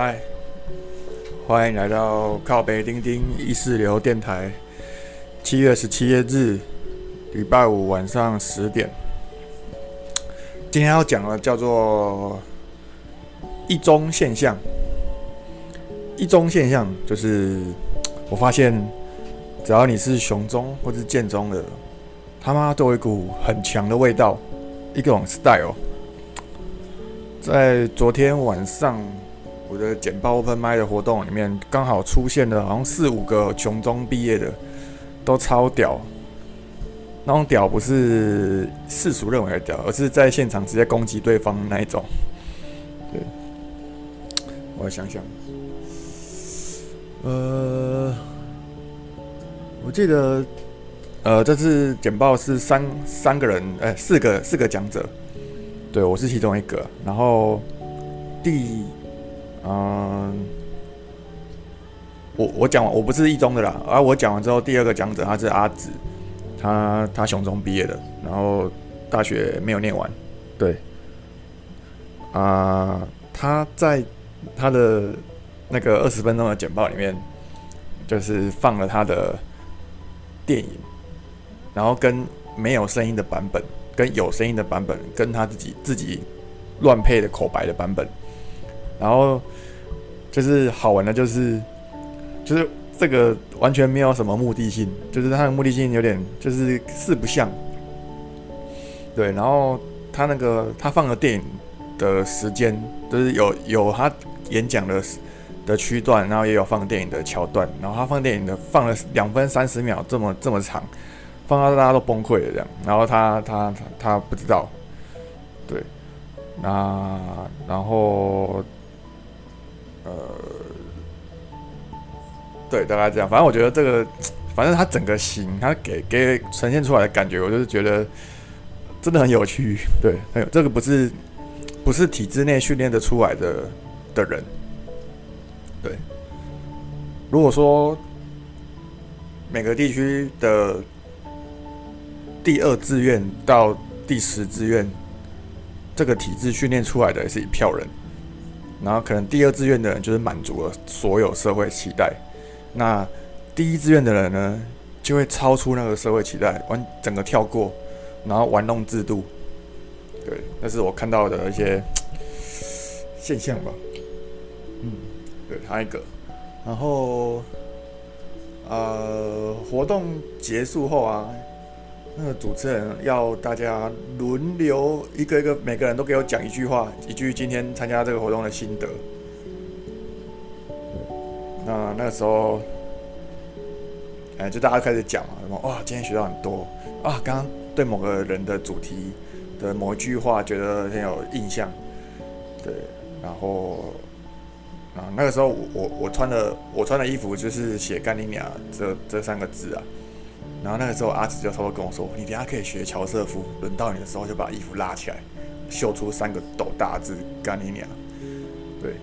嗨，欢迎来到靠北钉钉意识流电台。七月十七日，礼拜五晚上十点。今天要讲的叫做一中现象。一中现象就是我发现，只要你是雄中或是建中的，他妈都有一股很强的味道，一种 style。在昨天晚上，我的简报 open 麦的活动里面，刚好出现了好像四五个雄中毕业的，都超屌。那种屌不是世俗认为的屌，而是在现场直接攻击对方那一种。对，我想想，呃，我记得，呃，这次简报是三三个人，哎，四个四个讲者。对，我是其中一个。然后第，嗯，我我讲完，我不是一中的啦。而我讲完之后，第二个讲者他是阿紫，他他雄中毕业的，然后大学没有念完。对，啊，他在他的那个二十分钟的简报里面，就是放了他的电影，然后跟没有声音的版本。跟有声音的版本，跟他自己自己乱配的口白的版本，然后就是好玩的，就是就是这个完全没有什么目的性，就是他的目的性有点就是四不像。对，然后他那个他放的电影的时间，就是有有他演讲的的区段，然后也有放电影的桥段，然后他放电影的放了两分三十秒，这么这么长。放到大家都崩溃了这样，然后他他他他不知道，对，那然后呃，对，大概这样。反正我觉得这个，反正他整个型，他给给呈现出来的感觉，我就是觉得真的很有趣。对，很有这个不是不是体制内训练的出来的的人，对。如果说每个地区的。第二志愿到第十志愿，这个体制训练出来的也是一票人，然后可能第二志愿的人就是满足了所有社会期待，那第一志愿的人呢，就会超出那个社会期待，完整个跳过，然后玩弄制度，对，那是我看到的一些现象吧。嗯，对，还有一个，然后呃，活动结束后啊。那个主持人要大家轮流一个一个，每个人都给我讲一句话，一句今天参加这个活动的心得。那那个时候，哎，就大家开始讲嘛，什么哇，今天学到很多啊，刚刚对某个人的主题的某一句话觉得很有印象，对，然后啊，那个时候我我穿的我穿的衣服就是写“干你娘”这这三个字啊。然后那个时候，阿紫就偷偷跟我说：“你等下可以学乔瑟夫，轮到你的时候就把衣服拉起来，秀出三个斗大字‘干你娘’。”对。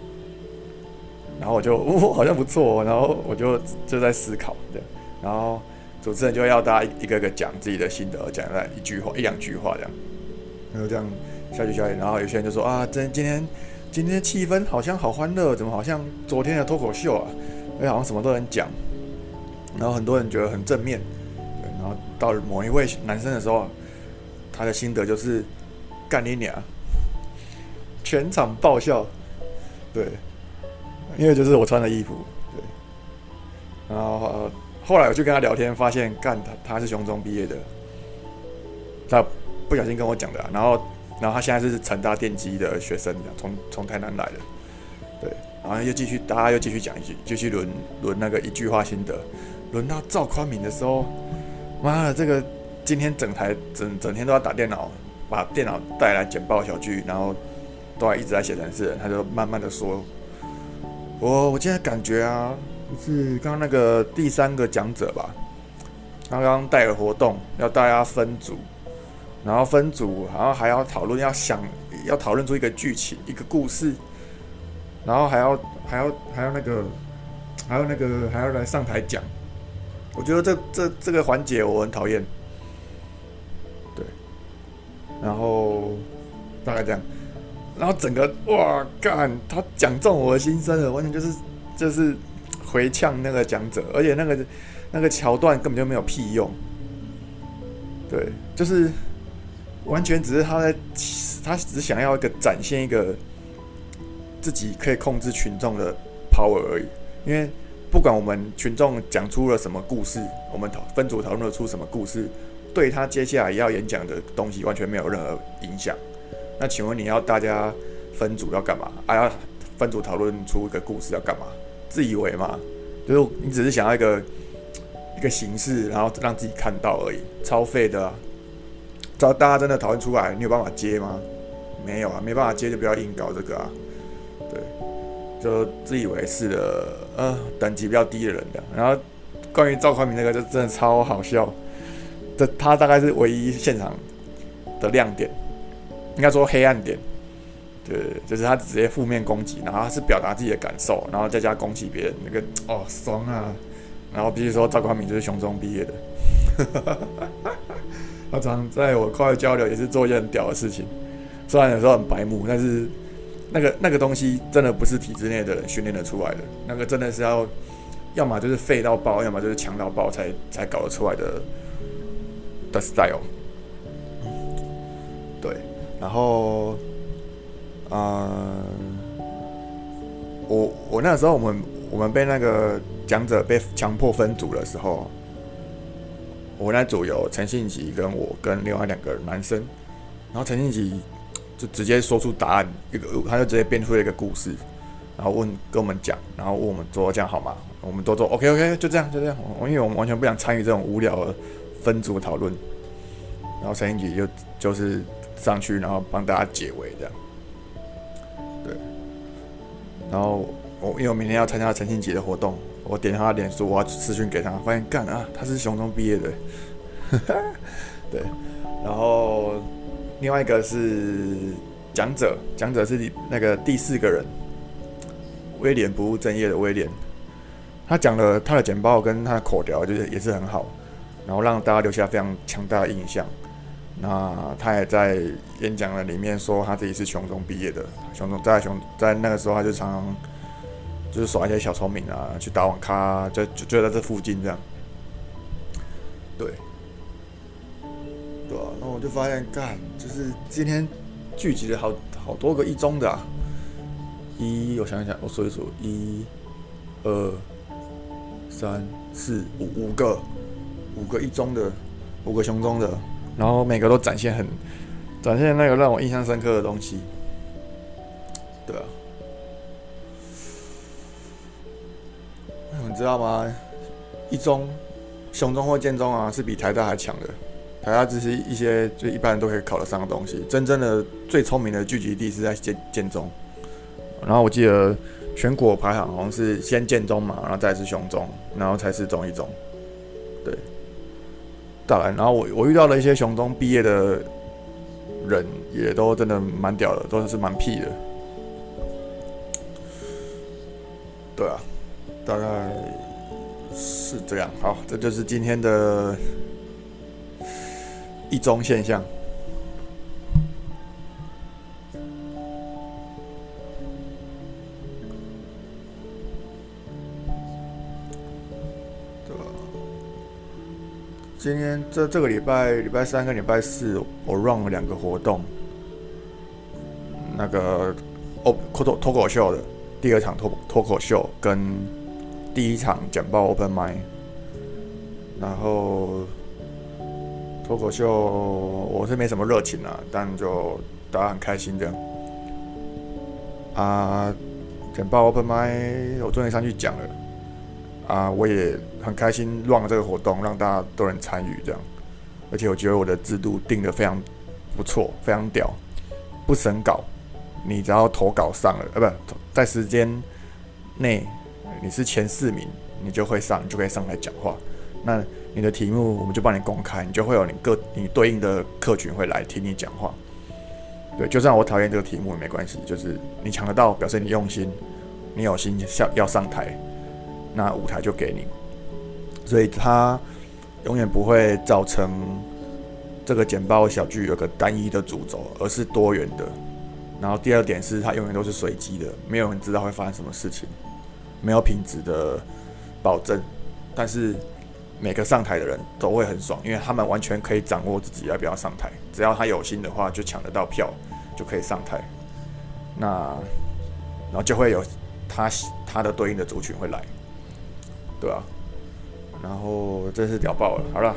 然后我就，哦，好像不错。然后我就就在思考，对。然后主持人就要大家一个个讲自己的心得，讲在一句话、一两句话这样。然后这样下去下去，然后有些人就说：“啊，真今天今天气氛好像好欢乐，怎么好像昨天的脱口秀啊？哎，好像什么都能讲。”然后很多人觉得很正面。到某一位男生的时候，他的心得就是干你娘，全场爆笑，对，因为就是我穿的衣服，对。然后后来我去跟他聊天，发现干他他是雄中毕业的，他不小心跟我讲的。然后然后他现在是成大电机的学生，从从台南来的，对。然后又继续大家又继续讲一句，继续轮轮那个一句话心得，轮到赵宽敏的时候。妈的，这个今天整台整整天都要打电脑，把电脑带来简报小聚，然后都还一直在写程式。他就慢慢的说：“我我现在感觉啊，就是刚刚那个第三个讲者吧，刚刚带了活动，要大家分组，然后分组，然后还要讨论，要想要讨论出一个剧情，一个故事，然后还要还要还要那个还有那个还要来上台讲。”我觉得这这这个环节我很讨厌，对，然后大概这样，然后整个哇干，他讲中我的心声了，完全就是就是回呛那个讲者，而且那个那个桥段根本就没有屁用，对，就是完全只是他在他只想要一个展现一个自己可以控制群众的 power 而已，因为不管我们群众讲出了什么故事，我们讨分组讨论出什么故事，对他接下来要演讲的东西完全没有任何影响。那请问你要大家分组要干嘛？啊，要分组讨论出一个故事要干嘛？自以为嘛？就是你只是想要一个一个形式，然后让自己看到而已，超废的。只要大家真的讨论出来，你有办法接吗？没有啊，没办法接就不要硬搞这个啊。对，就自以为是的，呃，等级比较低的人的。然后关于赵宽明那个，就真的超好笑。这他大概是唯一现场的亮点。应该说黑暗点，对，就是他直接负面攻击，然后他是表达自己的感受，然后再加攻击别人，那个哦爽啊！然后比如说赵光明就是熊中毕业的，他常在我快乐交流也是做一件很屌的事情，虽然有时候很白目，但是那个那个东西真的不是体制内的人训练的出来的，那个真的是要要么就是废到爆，要么就是强到爆才才搞得出来的的 style，对。然后，嗯，我我那时候我们我们被那个讲者被强迫分组的时候，我那组有陈信吉跟我跟另外两个男生，然后陈信吉就直接说出答案，一个他就直接编出了一个故事，然后问跟我们讲，然后问我们做这样好吗？我们都做 OK OK，就这样就这样，因为我们完全不想参与这种无聊的分组讨论，然后陈信杰就就是。上去，然后帮大家解围，这样。对。然后我因为我明天要参加陈庆杰的活动，我点他脸书，我要私讯给他，发现干啊，他是雄中毕业的。对。然后另外一个是讲者，讲者是那个第四个人，威廉不务正业的威廉。他讲了他的简报跟他的口条，就是也是很好，然后让大家留下非常强大的印象。那他也在演讲的里面说，他自己是熊中毕业的。熊中在熊在那个时候，他就常常就是耍一些小聪明啊，去打网咖，就就就在这附近这样。对，我就发现，干，就是今天聚集了好好多个一中的啊。一，我想一想，我数一数，一、二、三、四、五，五个，五个一中的，五个雄中的。然后每个都展现很，展现那个让我印象深刻的东西，对啊，你知道吗？一中、雄中或建中啊，是比台大还强的。台大只是一些就一般人都可以考得上的东西，真正的最聪明的聚集地是在建建中。然后我记得全国排行好像是先建中嘛，然后再是雄中，然后才是中一中，对。当然，然后我我遇到了一些雄中毕业的人，也都真的蛮屌的，都是蛮屁的。对啊，大概是这样。好，这就是今天的一中现象。今天这这个礼拜礼拜三跟礼拜四，我 run 了两个活动。那个哦，脱脱口秀的第二场脱脱口秀跟第一场简报 open m i d 然后脱口秀我是没什么热情啊，但就大家很开心这样。啊，简报 open m i 我终于上去讲了。啊，我也很开心让这个活动，让大家都能参与这样，而且我觉得我的制度定的非常不错，非常屌，不审稿，你只要投稿上了，呃，不在时间内你是前四名，你就会上，你就可以上来讲话。那你的题目我们就帮你公开，你就会有你各你对应的客群会来听你讲话。对，就算我讨厌这个题目也没关系，就是你抢得到，表示你用心，你有心要要上台。那舞台就给你，所以它永远不会造成这个简报小剧有个单一的主轴，而是多元的。然后第二点是，它永远都是随机的，没有人知道会发生什么事情，没有品质的保证。但是每个上台的人都会很爽，因为他们完全可以掌握自己要不要上台，只要他有心的话，就抢得到票，就可以上台。那然后就会有他他的对应的族群会来，对啊。然后真是屌爆了，好了，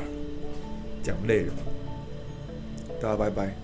讲累了，大家拜拜。